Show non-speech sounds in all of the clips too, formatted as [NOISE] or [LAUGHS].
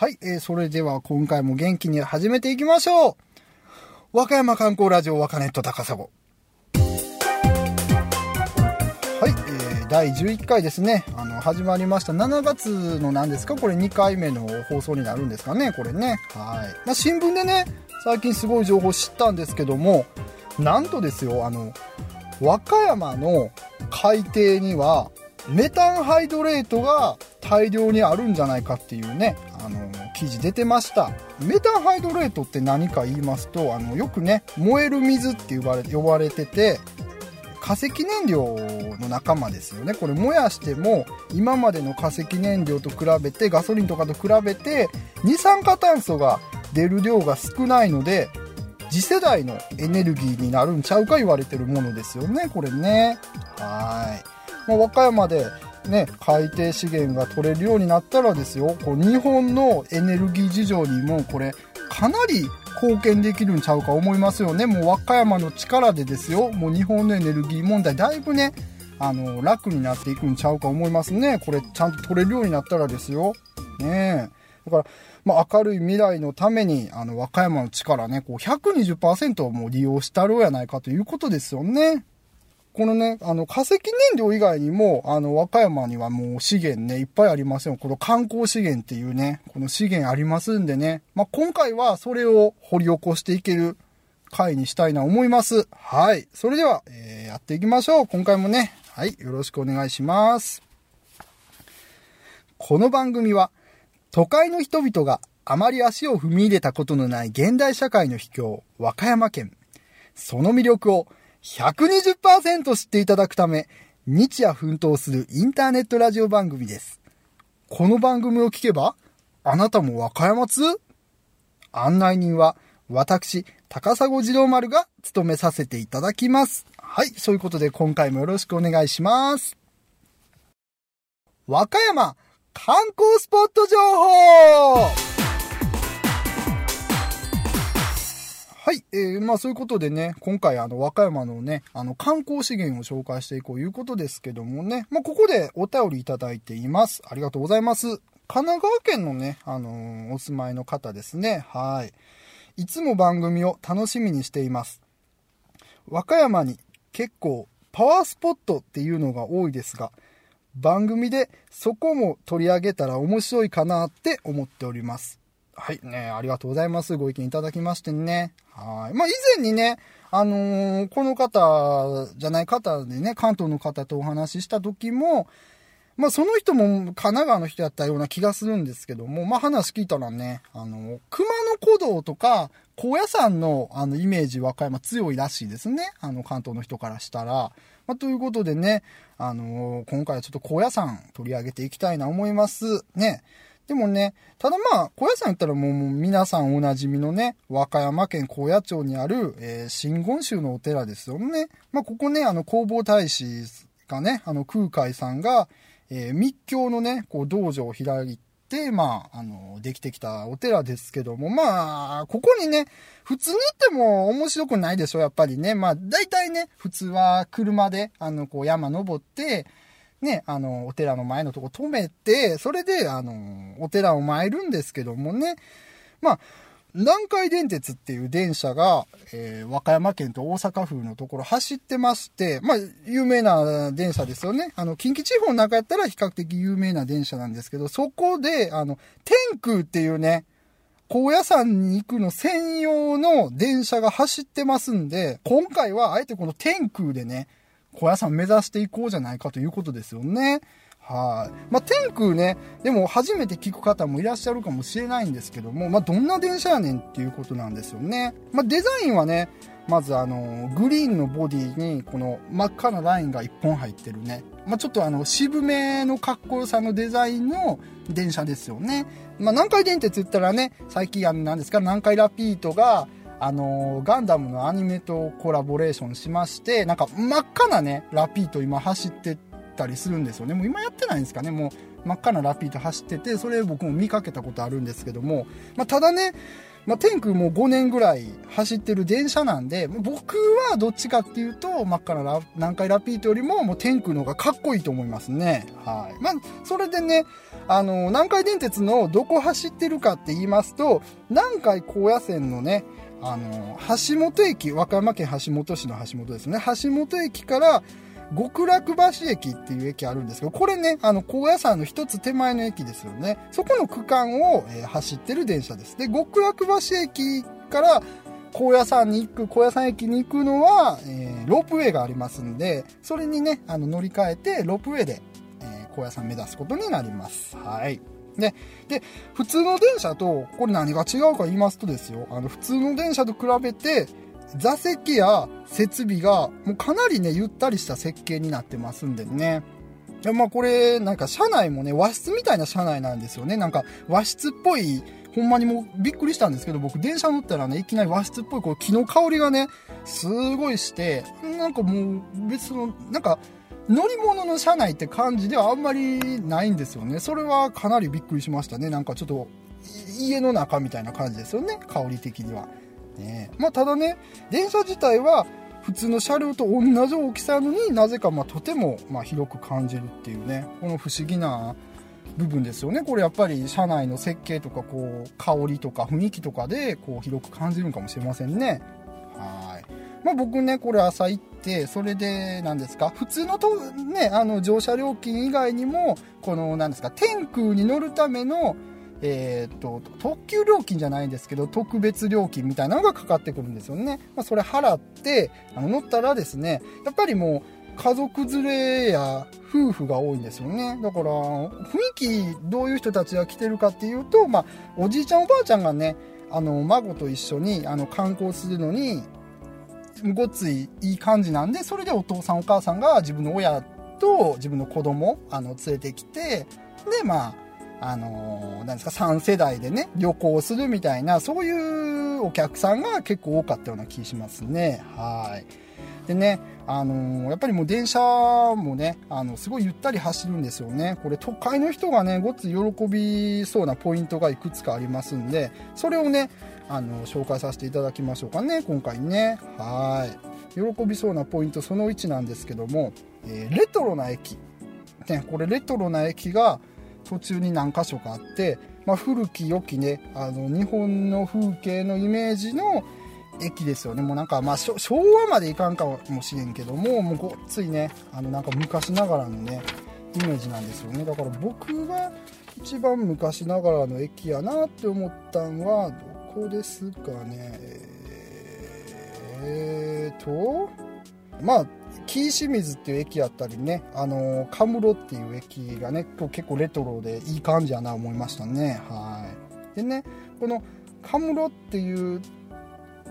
はい、えー、それでは今回も元気に始めていきましょう。和歌山観光ラジオ和歌ネット高砂。はい、えー、第11回ですね。あの、始まりました。7月の何ですか？これ2回目の放送になるんですかね？これね。はい。まあ、新聞でね、最近すごい情報知ったんですけども、なんとですよ、あの、和歌山の海底には、メタンハイドレートが大量にあるんじゃないかっていうね、あの、記事出てました。メタンハイドレートって何か言いますと、あの、よくね、燃える水って呼ばれ呼ばれてて、化石燃料の仲間ですよね。これ燃やしても、今までの化石燃料と比べて、ガソリンとかと比べて、二酸化炭素が出る量が少ないので、次世代のエネルギーになるんちゃうか言われてるものですよね、これね。はい。まあ、和歌山でね、海底資源が取れるようになったらですよ、こう日本のエネルギー事情にもこれ、かなり貢献できるんちゃうか思いますよね。もう和歌山の力でですよ、もう日本のエネルギー問題だいぶね、あの、楽になっていくんちゃうか思いますね。これ、ちゃんと取れるようになったらですよ。ねえ。だから、まあ、明るい未来のために、あの、和歌山の力ね、こう、120%をもう利用したろうやないかということですよね。このね、あの、化石燃料以外にも、あの、和歌山にはもう資源ね、いっぱいありますよ。この観光資源っていうね、この資源ありますんでね。まあ、今回はそれを掘り起こしていける回にしたいな思います。はい。それでは、えー、やっていきましょう。今回もね、はい、よろしくお願いします。この番組は、都会の人々があまり足を踏み入れたことのない現代社会の秘境、和歌山県。その魅力を120%知っていただくため、日夜奮闘するインターネットラジオ番組です。この番組を聞けば、あなたも和歌山通案内人は、私、高砂二郎丸が務めさせていただきます。はい、そういうことで今回もよろしくお願いします。和歌山観光スポット情報はい。えー、まあそういうことでね、今回あの、和歌山のね、あの、観光資源を紹介していこうということですけどもね、まあここでお便りいただいています。ありがとうございます。神奈川県のね、あのー、お住まいの方ですね。はい。いつも番組を楽しみにしています。和歌山に結構パワースポットっていうのが多いですが、番組でそこも取り上げたら面白いかなって思っております。はい、ね、ありがとうございます。ご意見いただきましてね。はい。まあ、以前にね、あのー、この方じゃない方でね、関東の方とお話しした時も、まあ、その人も神奈川の人やったような気がするんですけども、まあ、話聞いたらね、あの、熊野古道とか、高野山の、あの、イメージ和歌山強いらしいですね。あの、関東の人からしたら。まあ、ということでね、あのー、今回はちょっと高野山取り上げていきたいな思います。ね。でもね、ただまあ、高野山言ったらもう皆さんおなじみのね、和歌山県高野町にある、えー、真言宗のお寺ですよね。まあ、ここね、あの、弘法大師がね、あの、空海さんが、えー、密教のね、こう、道場を開いて、まあ、あの、できてきたお寺ですけども、まあ、ここにね、普通に行っても面白くないでしょ、やっぱりね。まあ、大体ね、普通は車で、あの、こう、山登って、ね、あの、お寺の前のとこ止めて、それで、あの、お寺を参るんですけどもね、まあ、南海電鉄っていう電車が、えー、和歌山県と大阪府のところ走ってまして、まあ、有名な電車ですよね。あの、近畿地方の中やったら比較的有名な電車なんですけど、そこで、あの、天空っていうね、高野山に行くの専用の電車が走ってますんで、今回はあえてこの天空でね、高野山目指していこうじゃないかということですよね。はい。まあ、天空ね、でも初めて聞く方もいらっしゃるかもしれないんですけども、まあ、どんな電車やねんっていうことなんですよね。まあ、デザインはね、まずあの、グリーンのボディに、この真っ赤なラインが1本入ってるね。まあ、ちょっとあの、渋めのかっこよさのデザインの電車ですよね。まあ、南海電鉄言ったらね、最近あの、何ですか、南海ラピートが、あの、ガンダムのアニメとコラボレーションしまして、なんか真っ赤なね、ラピート今走ってたりするんですよね。もう今やってないんですかね。もう真っ赤なラピード走ってて、それ僕も見かけたことあるんですけども、まあ、ただね、まあ、天空も5年ぐらい走ってる電車なんで、僕はどっちかっていうと、真っ赤な南海ラピートよりも、もう天空の方がかっこいいと思いますね。はい。まあ、それでね、あの、南海電鉄のどこ走ってるかって言いますと、南海高野線のね、あの、橋本駅、和歌山県橋本市の橋本ですね。橋本駅から、極楽橋駅っていう駅あるんですけど、これね、あの、高野山の一つ手前の駅ですよね。そこの区間を、えー、走ってる電車です。で、極楽橋駅から高野山に行く、高野山駅に行くのは、えー、ロープウェイがありますんで、それにね、あの、乗り換えて、ロープウェイで、えー、高野山目指すことになります。はい。で、で、普通の電車と、これ何が違うか言いますとですよ、あの、普通の電車と比べて、座席や設備がもうかなりね、ゆったりした設計になってますんでね。まあこれ、なんか車内もね、和室みたいな車内なんですよね。なんか和室っぽい、ほんまにもうびっくりしたんですけど、僕電車乗ったらね、いきなり和室っぽいこう木の香りがね、すごいして、なんかもう別の、なんか乗り物の車内って感じではあんまりないんですよね。それはかなりびっくりしましたね。なんかちょっと家の中みたいな感じですよね。香り的には。ね。まあ、ただね、電車自体は普通の車両と同じ大きさのになぜかまとてもま広く感じるっていうね、この不思議な部分ですよね。これやっぱり車内の設計とかこう香りとか雰囲気とかでこう広く感じるかもしれませんね。まあ僕ね、これ朝行って、それで何ですか、普通のとね、あの乗車料金以外にも、この何ですか、天空に乗るためのえー、っと、特急料金じゃないんですけど、特別料金みたいなのがかかってくるんですよね。まあ、それ払って、あの、乗ったらですね、やっぱりもう、家族連れや夫婦が多いんですよね。だから、雰囲気、どういう人たちが来てるかっていうと、まあ、おじいちゃんおばあちゃんがね、あの、孫と一緒に、あの、観光するのに、ごっついいい感じなんで、それでお父さんお母さんが自分の親と自分の子供、あの、連れてきて、で、まあ、あのー、なんですか、3世代でね、旅行するみたいな、そういうお客さんが結構多かったような気しますね。はい。でね、あのー、やっぱりもう電車もね、あの、すごいゆったり走るんですよね。これ都会の人がね、ごっつ喜びそうなポイントがいくつかありますんで、それをね、あの、紹介させていただきましょうかね、今回ね。はい。喜びそうなポイントその1なんですけども、えー、レトロな駅。ね、これレトロな駅が、途中に何箇所かあって、まあ、古き良きね、あの、日本の風景のイメージの駅ですよね。もうなんか、まあ、昭和までいかんかもしれんけども、もうごっついね、あの、なんか昔ながらのね、イメージなんですよね。だから僕が一番昔ながらの駅やなって思ったんは、どこですかね。えーと、まあ、紀伊清水っていう駅やったりね、あの、カムロっていう駅がね、結構レトロでいい感じやな思いましたね。はい。でね、このカムロっていう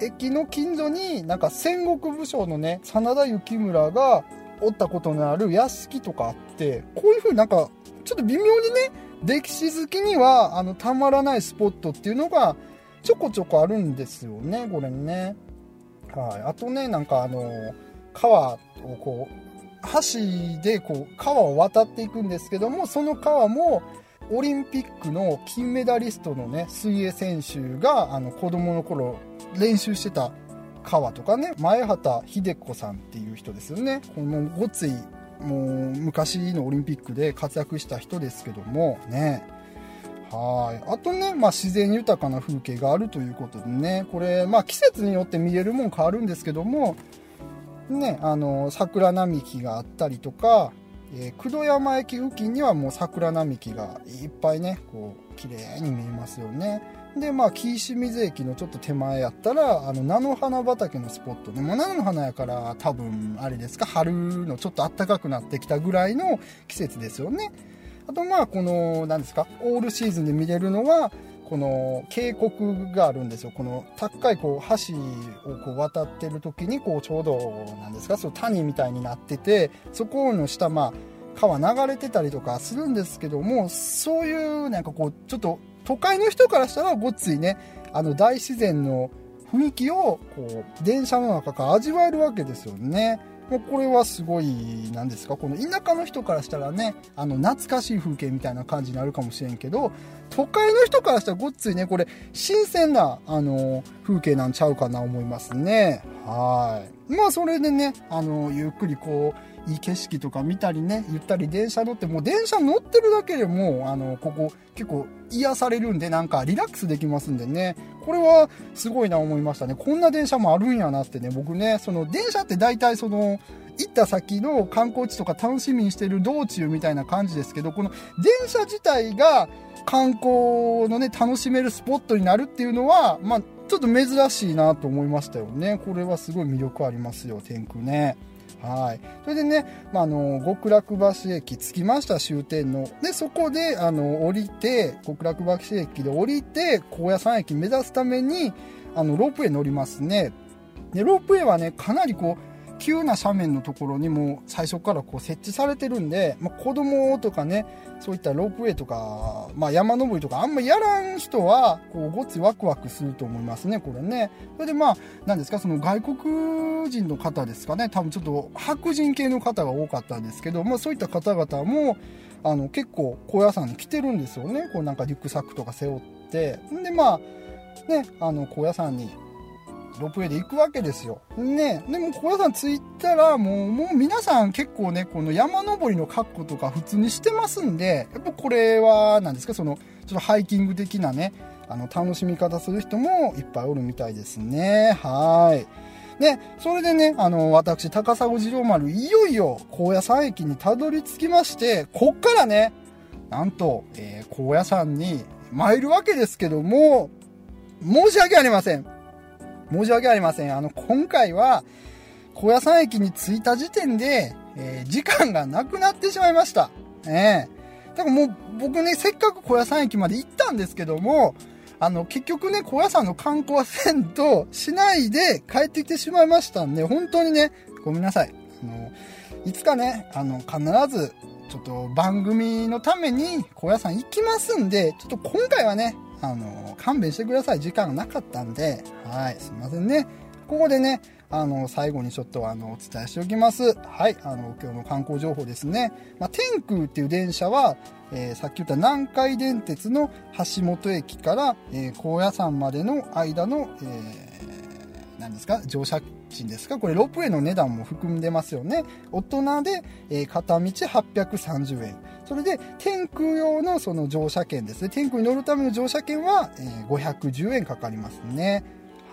駅の近所になんか戦国武将のね、真田幸村がおったことのある屋敷とかあって、こういう風になんか、ちょっと微妙にね、歴史好きには、あの、たまらないスポットっていうのが、ちょこちょこあるんですよね、これね。はい。あとね、なんかあの、川をこう、橋でこう、川を渡っていくんですけども、その川も、オリンピックの金メダリストのね、水泳選手が、あの、子供の頃、練習してた川とかね、前畑秀子さんっていう人ですよね。このごつい、もう、昔のオリンピックで活躍した人ですけども、ね。はい。あとね、まあ自然豊かな風景があるということでね、これ、まあ季節によって見えるもん変わるんですけども、ね、あの、桜並木があったりとか、えー、九度山駅付近にはもう桜並木がいっぱいね、こう、綺麗に見えますよね。で、まあ、紀伊清水駅のちょっと手前やったら、あの、菜の花畑のスポットね。も菜の花やから多分、あれですか、春のちょっと暖かくなってきたぐらいの季節ですよね。あと、まあ、この、何ですか、オールシーズンで見れるのは、この渓谷があるんですよ。この高いこう橋をこう渡ってる時にこうちょうどなんですか、その谷みたいになってて、そこの下まあ川流れてたりとかするんですけども、そういうなんかこうちょっと都会の人からしたらごっついね、あの大自然の雰囲気をこう電車の中から味わえるわけですよね。もうこれはすごい、なんですか、この田舎の人からしたらね、あの、懐かしい風景みたいな感じになるかもしれんけど、都会の人からしたらごっついね、これ、新鮮な、あの、風景なんちゃうかな思いますね。はい。まあ、それでね、あの、ゆっくりこう、いい景色とか見たりね、ゆったり電車乗って、もう電車乗ってるだけでも、あの、ここ結構癒されるんで、なんかリラックスできますんでね、これはすごいな思いましたね。こんな電車もあるんやなってね、僕ね、その電車って大体その、行った先の観光地とか楽しみにしてる道中みたいな感じですけど、この電車自体が観光のね、楽しめるスポットになるっていうのは、まあ、ちょっと珍しいなと思いましたよね。これはすごい魅力ありますよ、天空ね。はい。それでね、まあ、あの、極楽橋駅着きました、終点の。で、そこで、あの、降りて、極楽橋駅で降りて、高野山駅目指すために、あの、ロープウェイ乗りますね。で、ロープウェイはね、かなりこう、急な斜面のところにも最初からこう設置されてるんで、まあ、子供とかね、そういったロープウェイとか、まあ、山登りとかあんまやらん人は、こう、ごっつワクワクすると思いますね、これね。それでまあ、なんですか、その外国人の方ですかね、多分ちょっと白人系の方が多かったんですけど、まあそういった方々も、あの、結構高野山に来てるんですよね。こうなんかリュックサックとか背負って。んでまあ、ね、あの、高野山にロープウェイで行くわけですよ。ね。でも、小屋さん着いたら、もう、もう皆さん結構ね、この山登りの格好とか普通にしてますんで、やっぱこれは、何ですか、その、ちょっとハイキング的なね、あの、楽しみ方する人もいっぱいおるみたいですね。はい。で、それでね、あの、私、高砂次郎丸、いよいよ、高野山駅にたどり着きまして、こっからね、なんと、えー、高野山に参るわけですけども、申し訳ありません。申し訳ありません。あの、今回は、高野山駅に着いた時点で、えー、時間がなくなってしまいました。ええー。だからもう、僕ね、せっかく高野山駅まで行ったんですけども、あの、結局ね、高野山の観光はせんとしないで帰ってきてしまいましたんで、本当にね、ごめんなさい。あの、いつかね、あの、必ず、ちょっと番組のために高野山行きますんで、ちょっと今回はね、あの、勘弁してください。時間がなかったんで、はい、すいませんね。ここでね、あの、最後にちょっとあの、お伝えしておきます。はい、あの、今日の観光情報ですね。まあ、天空っていう電車は、えー、さっき言った南海電鉄の橋本駅から、えー、高野山までの間の、えー、何ですか？乗車賃ですか？これロープウェイの値段も含んでますよね。大人で、えー、片道830円。それで、天空用のその乗車券ですね。天空に乗るための乗車券は、えー、510円かかりますね。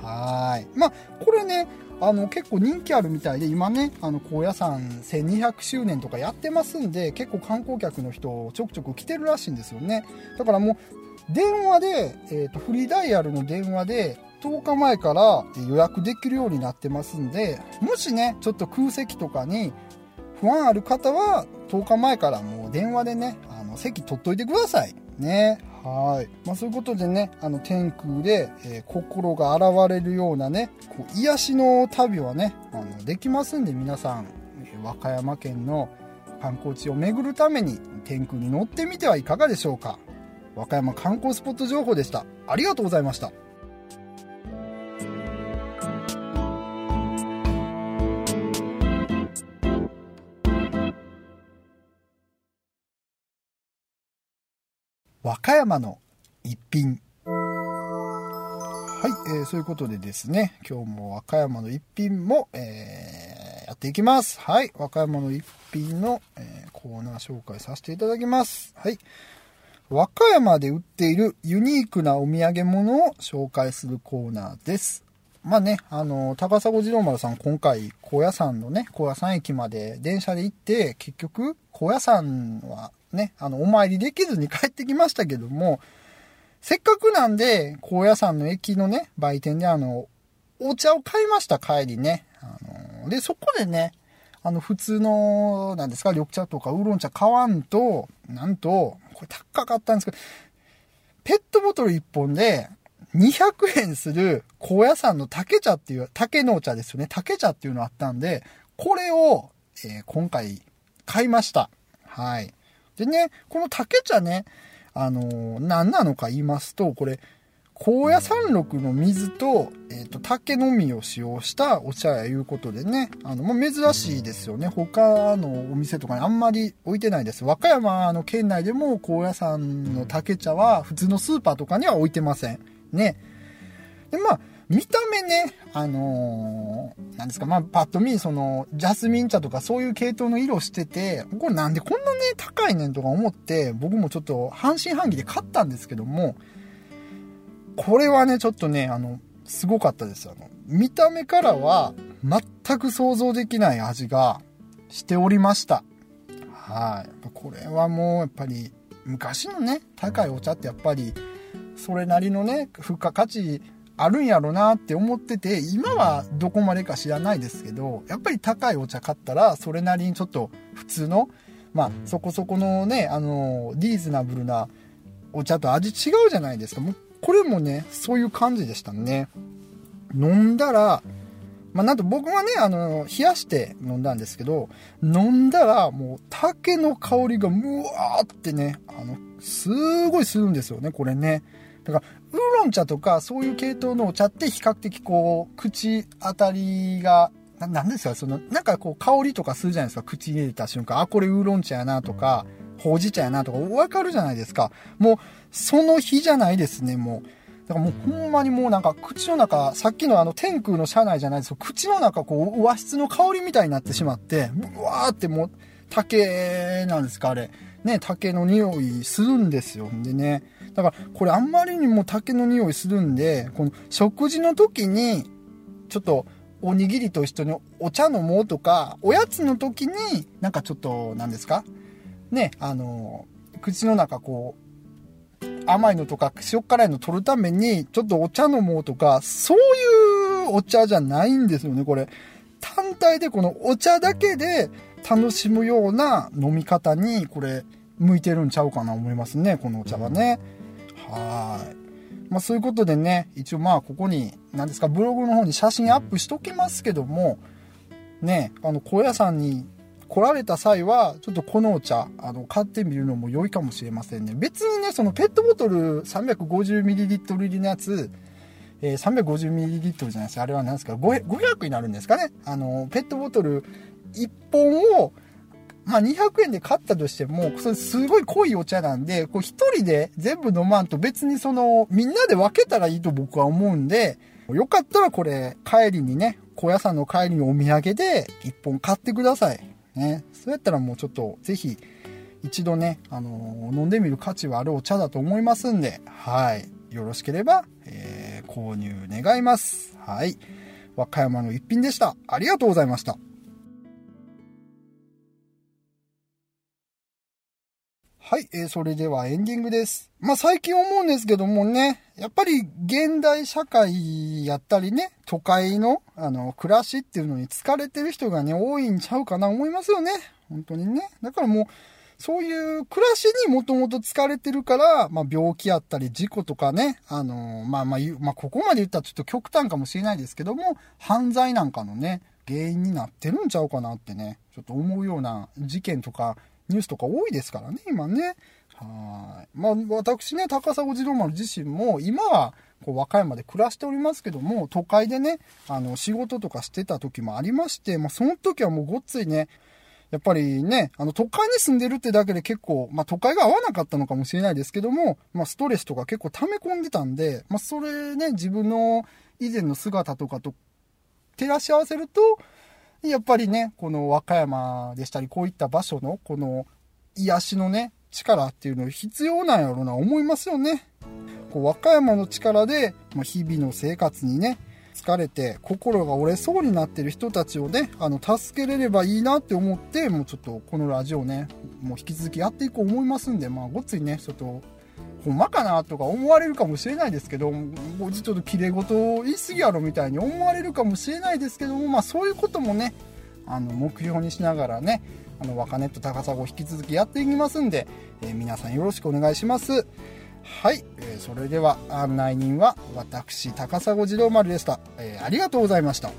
はい。まあ、これね、あの、結構人気あるみたいで、今ね、あの、高野山1200周年とかやってますんで、結構観光客の人、ちょくちょく来てるらしいんですよね。だからもう、電話で、え、ー、と、フリーダイヤルの電話で、10日前から予約できるようになってますんで、もしね、ちょっと空席とかに不安ある方は、10日前からもう電話でね、あの、席取っといてください。ね。はい。まあ、そういうことでね、あの、天空で、えー、心が洗われるようなね、こう癒しの旅はね、あの、できますんで、皆さん、え、和歌山県の観光地を巡るために、天空に乗ってみてはいかがでしょうか。和歌山観光スポット情報でした。ありがとうございました。和歌山の一品。はい、えー、そういうことでですね、今日も和歌山の一品も、えー、やっていきます。はい、和歌山の一品の、えー、コーナー紹介させていただきます。はい。和歌山で売っているユニークなお土産物を紹介するコーナーです。まあね、あの、高砂次郎丸さん今回、高野山のね、高野山駅まで電車で行って、結局、高野山はね、あの、お参りできずに [LAUGHS] 帰ってきましたけども、せっかくなんで、高野山の駅のね、売店であの、お茶を買いました、帰りね。あの、で、そこでね、あの、普通の、なんですか、緑茶とかウーロン茶買わんと、なんと、これ高かったんですけど、ペットボトル1本で、200円する高野山の竹茶っていう、竹のお茶ですよね。竹茶っていうのあったんで、これを、えー、今回買いました。はい。でね、この竹茶ね、あのー、何なのか言いますと、これ、高野山麓の水と、えっ、ー、と、竹の実を使用したお茶やいうことでね、あの、まあ、珍しいですよね。他のお店とかにあんまり置いてないです。和歌山の県内でも高野山の竹茶は普通のスーパーとかには置いてません。ね。で、まあ、見た目ね、あのー、なんですか、まあ、パッと見、その、ジャスミン茶とかそういう系統の色してて、これなんでこんなね、高いねんとか思って、僕もちょっと半信半疑で買ったんですけども、これはね、ちょっとね、あの、すごかったです。あの、見た目からは全く想像できない味がしておりました。はい。これはもうやっぱり昔のね、高いお茶ってやっぱりそれなりのね、付加価値あるんやろなって思ってて、今はどこまでか知らないですけど、やっぱり高いお茶買ったら、それなりにちょっと普通の、まあ、そこそこのね、あの、リーズナブルなお茶と味違うじゃないですか。もうこれもね、そういう感じでしたね。飲んだら、まあ、なんと僕はね、あの、冷やして飲んだんですけど、飲んだらもう竹の香りがむわーってね、あの、すごいするんですよね、これね。だから、ウーロン茶とかそういう系統のお茶って比較的こう、口当たりが、ななんですかその、なんかこう香りとかするじゃないですか。口に入れた瞬間、あ、これウーロン茶やなとか、ほうじ茶やなとかわかるじゃないですか。もう、その日じゃないですね、もう。だからもうほんまにもうなんか口の中、さっきのあの天空の車内じゃないですけど、口の中こう和室の香りみたいになってしまって、うわーってもう竹なんですか、あれ。ね、竹の匂いするんですよ。でね。だからこれあんまりにも竹の匂いするんで、この食事の時に、ちょっとおにぎりと一緒にお茶飲もうとか、おやつの時になんかちょっと、何ですか？ね、あの、口の中こう、甘いのとか塩辛いの取るために、ちょっとお茶飲もうとか、そういうお茶じゃないんですよね、これ。単体でこのお茶だけで楽しむような飲み方に、これ、向いてるんちゃうかな思いますね、このお茶はね。はい。まあそういうことでね、一応まあここに、何ですか、ブログの方に写真アップしときますけども、ね、あの、高野山に来られた際は、ちょっとこのお茶、あの、買ってみるのも良いかもしれませんね。別にね、そのペットボトル 350ml 入りのやつ、えー、350ml じゃないです。あれは何ですか 500, になるんですかね。あの、ペットボトル1本を、まあ、200円で買ったとしても、それすごい濃いお茶なんで、こう一人で全部飲まんと別にその、みんなで分けたらいいと僕は思うんで、よかったらこれ、帰りにね、高野山の帰りにお土産で1本買ってください。ね。そうやったらもうちょっと、ぜひ、一度ね、あのー、飲んでみる価値はあるお茶だと思いますんで、はい。よろしければ、えー、購入願います。はい。和歌山の一品でした。ありがとうございました。はい、えー、それではエンディングです。まあ、最近思うんですけどもね、やっぱり現代社会やったりね、都会の、あの、暮らしっていうのに疲れてる人がね、多いんちゃうかな思いますよね。本当にね。だからもう、そういう暮らしにもともと疲れてるから、まあ、病気やったり事故とかね、あのまあまあ、まあ、ここまで言ったらちょっと極端かもしれないですけども、犯罪なんかのね、原因になってるんちゃうかなってね、ちょっと思うような事件とか、ニュースとか多いですからね、今ね。はい。まあ、私ね、高砂児童丸自身も、今は、こう、和歌山で暮らしておりますけども、都会でね、あの、仕事とかしてた時もありまして、まあ、その時はもうごっついね、やっぱりね、あの、都会に住んでるってだけで結構、まあ、都会が合わなかったのかもしれないですけども、まあ、ストレスとか結構溜め込んでたんで、まあ、それね、自分の以前の姿とかと照らし合わせると、やっぱりね、この和歌山でしたり、こういった場所の、この癒しのね、力っていうの必要なんやろうな、思いますよね。こう和歌山の力で、ま、日々の生活にね、疲れて心が折れそうになってる人たちをね、あの、助けれればいいなって思って、もうちょっとこのラジオね、もう引き続きやっていこう思いますんで、まあ、ごっついね、ちょっと、ほんまかなとか思われるかもしれないですけど、ちょっと綺麗事言い過ぎやろみたいに思われるかもしれないですけども、まあそういうこともね、あの、目標にしながらね、あの、若ネット高砂を引き続きやっていきますんで、えー、皆さんよろしくお願いします。はい、えー、それでは案内人は私、高砂児童丸でした。えー、ありがとうございました。